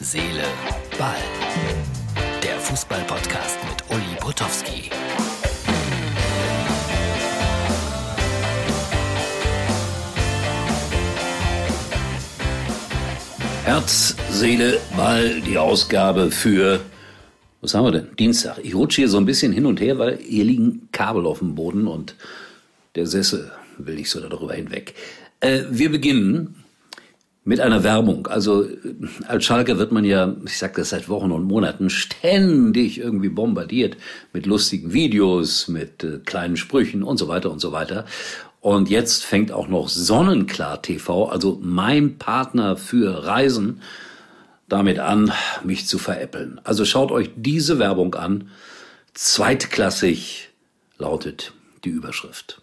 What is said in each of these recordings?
Seele, Ball. Der Fußball-Podcast mit Uli Potowski. Herz, Seele, Ball, die Ausgabe für, was haben wir denn? Dienstag. Ich rutsche hier so ein bisschen hin und her, weil hier liegen Kabel auf dem Boden und der Sessel will nicht so darüber hinweg. Äh, wir beginnen mit einer Werbung. Also als Schalke wird man ja, ich sage das seit Wochen und Monaten, ständig irgendwie bombardiert mit lustigen Videos, mit äh, kleinen Sprüchen und so weiter und so weiter. Und jetzt fängt auch noch Sonnenklar TV, also mein Partner für Reisen, damit an, mich zu veräppeln. Also schaut euch diese Werbung an. Zweitklassig lautet die Überschrift.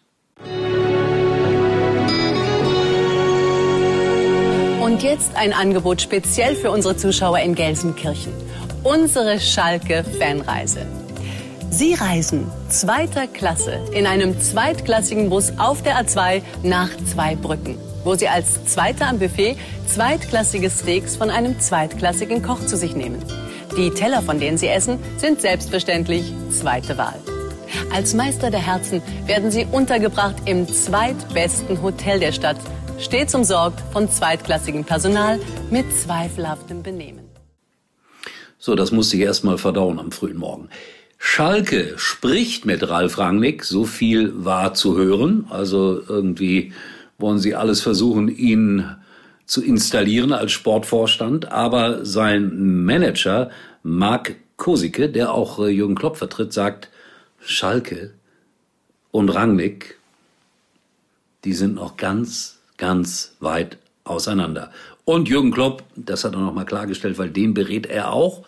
Und jetzt ein Angebot speziell für unsere Zuschauer in Gelsenkirchen. Unsere Schalke-Fanreise. Sie reisen zweiter Klasse in einem zweitklassigen Bus auf der A2 nach Zweibrücken, wo Sie als Zweiter am Buffet zweitklassige Steaks von einem zweitklassigen Koch zu sich nehmen. Die Teller, von denen Sie essen, sind selbstverständlich zweite Wahl. Als Meister der Herzen werden Sie untergebracht im zweitbesten Hotel der Stadt stets umsorgt von zweitklassigem Personal mit zweifelhaftem Benehmen. So, das musste ich erst mal verdauen am frühen Morgen. Schalke spricht mit Ralf Rangnick, so viel war zu hören. Also irgendwie wollen sie alles versuchen, ihn zu installieren als Sportvorstand. Aber sein Manager, Marc Kosicke, der auch äh, Jürgen Klopp vertritt, sagt, Schalke und Rangnick, die sind noch ganz ganz weit auseinander. Und Jürgen Klopp, das hat er nochmal klargestellt, weil den berät er auch,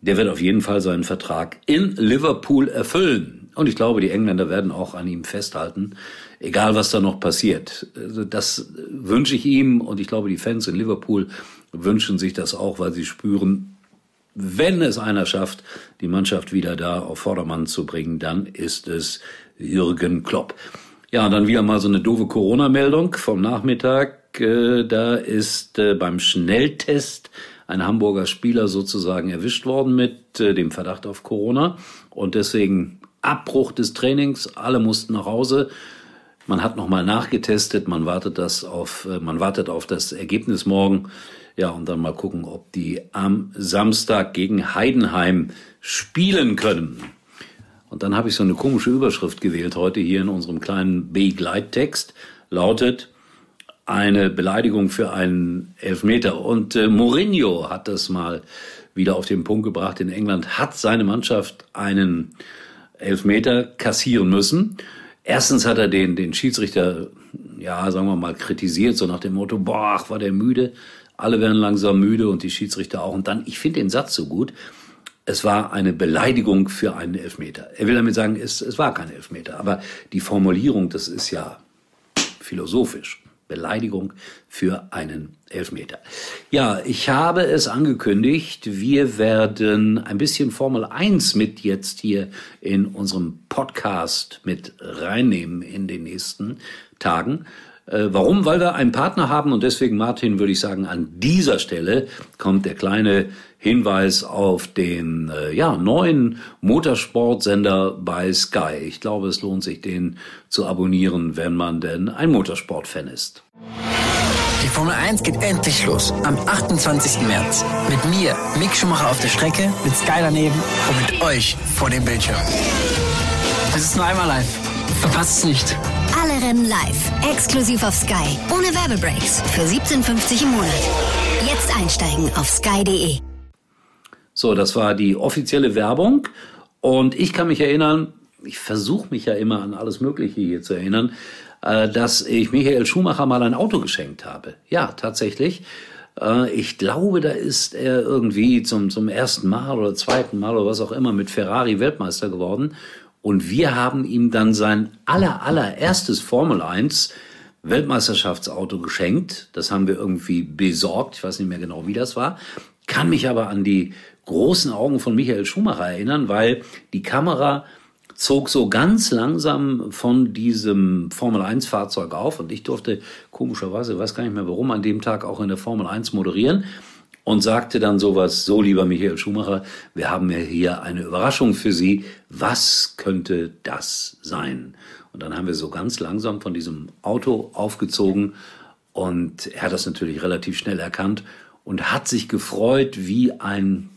der wird auf jeden Fall seinen Vertrag in Liverpool erfüllen. Und ich glaube, die Engländer werden auch an ihm festhalten, egal was da noch passiert. Also das wünsche ich ihm und ich glaube, die Fans in Liverpool wünschen sich das auch, weil sie spüren, wenn es einer schafft, die Mannschaft wieder da auf Vordermann zu bringen, dann ist es Jürgen Klopp. Ja, dann wieder mal so eine doofe Corona-Meldung vom Nachmittag. Äh, da ist äh, beim Schnelltest ein Hamburger Spieler sozusagen erwischt worden mit äh, dem Verdacht auf Corona und deswegen Abbruch des Trainings. Alle mussten nach Hause. Man hat nochmal nachgetestet. Man wartet das auf, man wartet auf das Ergebnis morgen. Ja, und dann mal gucken, ob die am Samstag gegen Heidenheim spielen können. Und dann habe ich so eine komische Überschrift gewählt heute hier in unserem kleinen Begleittext. Lautet eine Beleidigung für einen Elfmeter. Und äh, Mourinho hat das mal wieder auf den Punkt gebracht. In England hat seine Mannschaft einen Elfmeter kassieren müssen. Erstens hat er den, den Schiedsrichter, ja, sagen wir mal, kritisiert, so nach dem Motto, boah, war der müde. Alle werden langsam müde und die Schiedsrichter auch. Und dann, ich finde den Satz so gut es war eine Beleidigung für einen Elfmeter. Er will damit sagen, es, es war kein Elfmeter. Aber die Formulierung, das ist ja philosophisch. Beleidigung für einen Elfmeter. Ja, ich habe es angekündigt, wir werden ein bisschen Formel 1 mit jetzt hier in unserem Podcast mit reinnehmen in den nächsten Tagen. Äh, warum? Weil wir einen Partner haben und deswegen, Martin, würde ich sagen, an dieser Stelle kommt der kleine Hinweis auf den äh, ja, neuen Motorsportsender bei Sky. Ich glaube, es lohnt sich, den zu abonnieren, wenn man denn ein Motorsportfan ist. Die Formel 1 geht endlich los am 28. März. Mit mir, Mick Schumacher auf der Strecke, mit Sky daneben und mit euch vor dem Bildschirm. Es ist nur einmal live. Verpasst es nicht. Alle Rennen live, exklusiv auf Sky, ohne Werbebreaks, für 17,50 im Monat. Jetzt einsteigen auf sky.de. So, das war die offizielle Werbung. Und ich kann mich erinnern, ich versuche mich ja immer an alles Mögliche hier zu erinnern, äh, dass ich Michael Schumacher mal ein Auto geschenkt habe. Ja, tatsächlich. Äh, ich glaube, da ist er irgendwie zum, zum ersten Mal oder zweiten Mal oder was auch immer mit Ferrari Weltmeister geworden. Und wir haben ihm dann sein aller, allererstes Formel 1 Weltmeisterschaftsauto geschenkt. Das haben wir irgendwie besorgt. Ich weiß nicht mehr genau, wie das war. Kann mich aber an die großen Augen von Michael Schumacher erinnern, weil die Kamera zog so ganz langsam von diesem Formel 1 Fahrzeug auf und ich durfte komischerweise, weiß gar nicht mehr warum, an dem Tag auch in der Formel 1 moderieren. Und sagte dann sowas, so lieber Michael Schumacher, wir haben ja hier eine Überraschung für Sie. Was könnte das sein? Und dann haben wir so ganz langsam von diesem Auto aufgezogen und er hat das natürlich relativ schnell erkannt und hat sich gefreut wie ein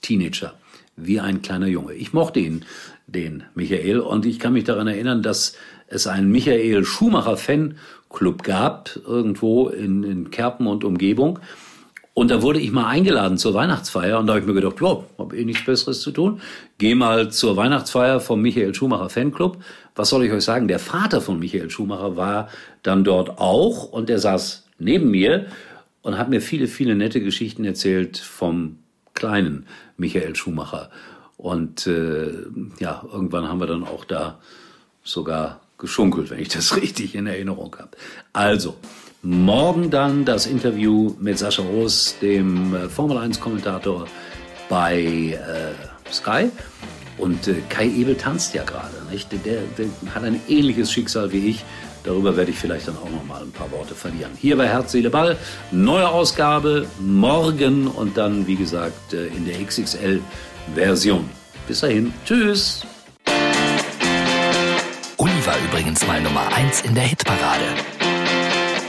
Teenager, wie ein kleiner Junge. Ich mochte ihn, den Michael, und ich kann mich daran erinnern, dass es einen Michael Schumacher Fanclub gab, irgendwo in, in Kerpen und Umgebung. Und da wurde ich mal eingeladen zur Weihnachtsfeier und da habe ich mir gedacht, ja, habe eh nichts Besseres zu tun. Geh mal zur Weihnachtsfeier vom Michael Schumacher Fanclub. Was soll ich euch sagen? Der Vater von Michael Schumacher war dann dort auch und der saß neben mir und hat mir viele, viele nette Geschichten erzählt vom kleinen Michael Schumacher. Und äh, ja, irgendwann haben wir dann auch da sogar geschunkelt, wenn ich das richtig in Erinnerung habe. Also, Morgen dann das Interview mit Sascha Roos, dem äh, Formel 1-Kommentator bei äh, Sky. Und äh, Kai Ebel tanzt ja gerade. Der, der, hat ein ähnliches Schicksal wie ich. Darüber werde ich vielleicht dann auch noch mal ein paar Worte verlieren. Hier bei Herz, Seele, Ball. Neue Ausgabe morgen und dann, wie gesagt, äh, in der XXL-Version. Bis dahin. Tschüss. Uli war übrigens mal Nummer 1 in der Hitparade.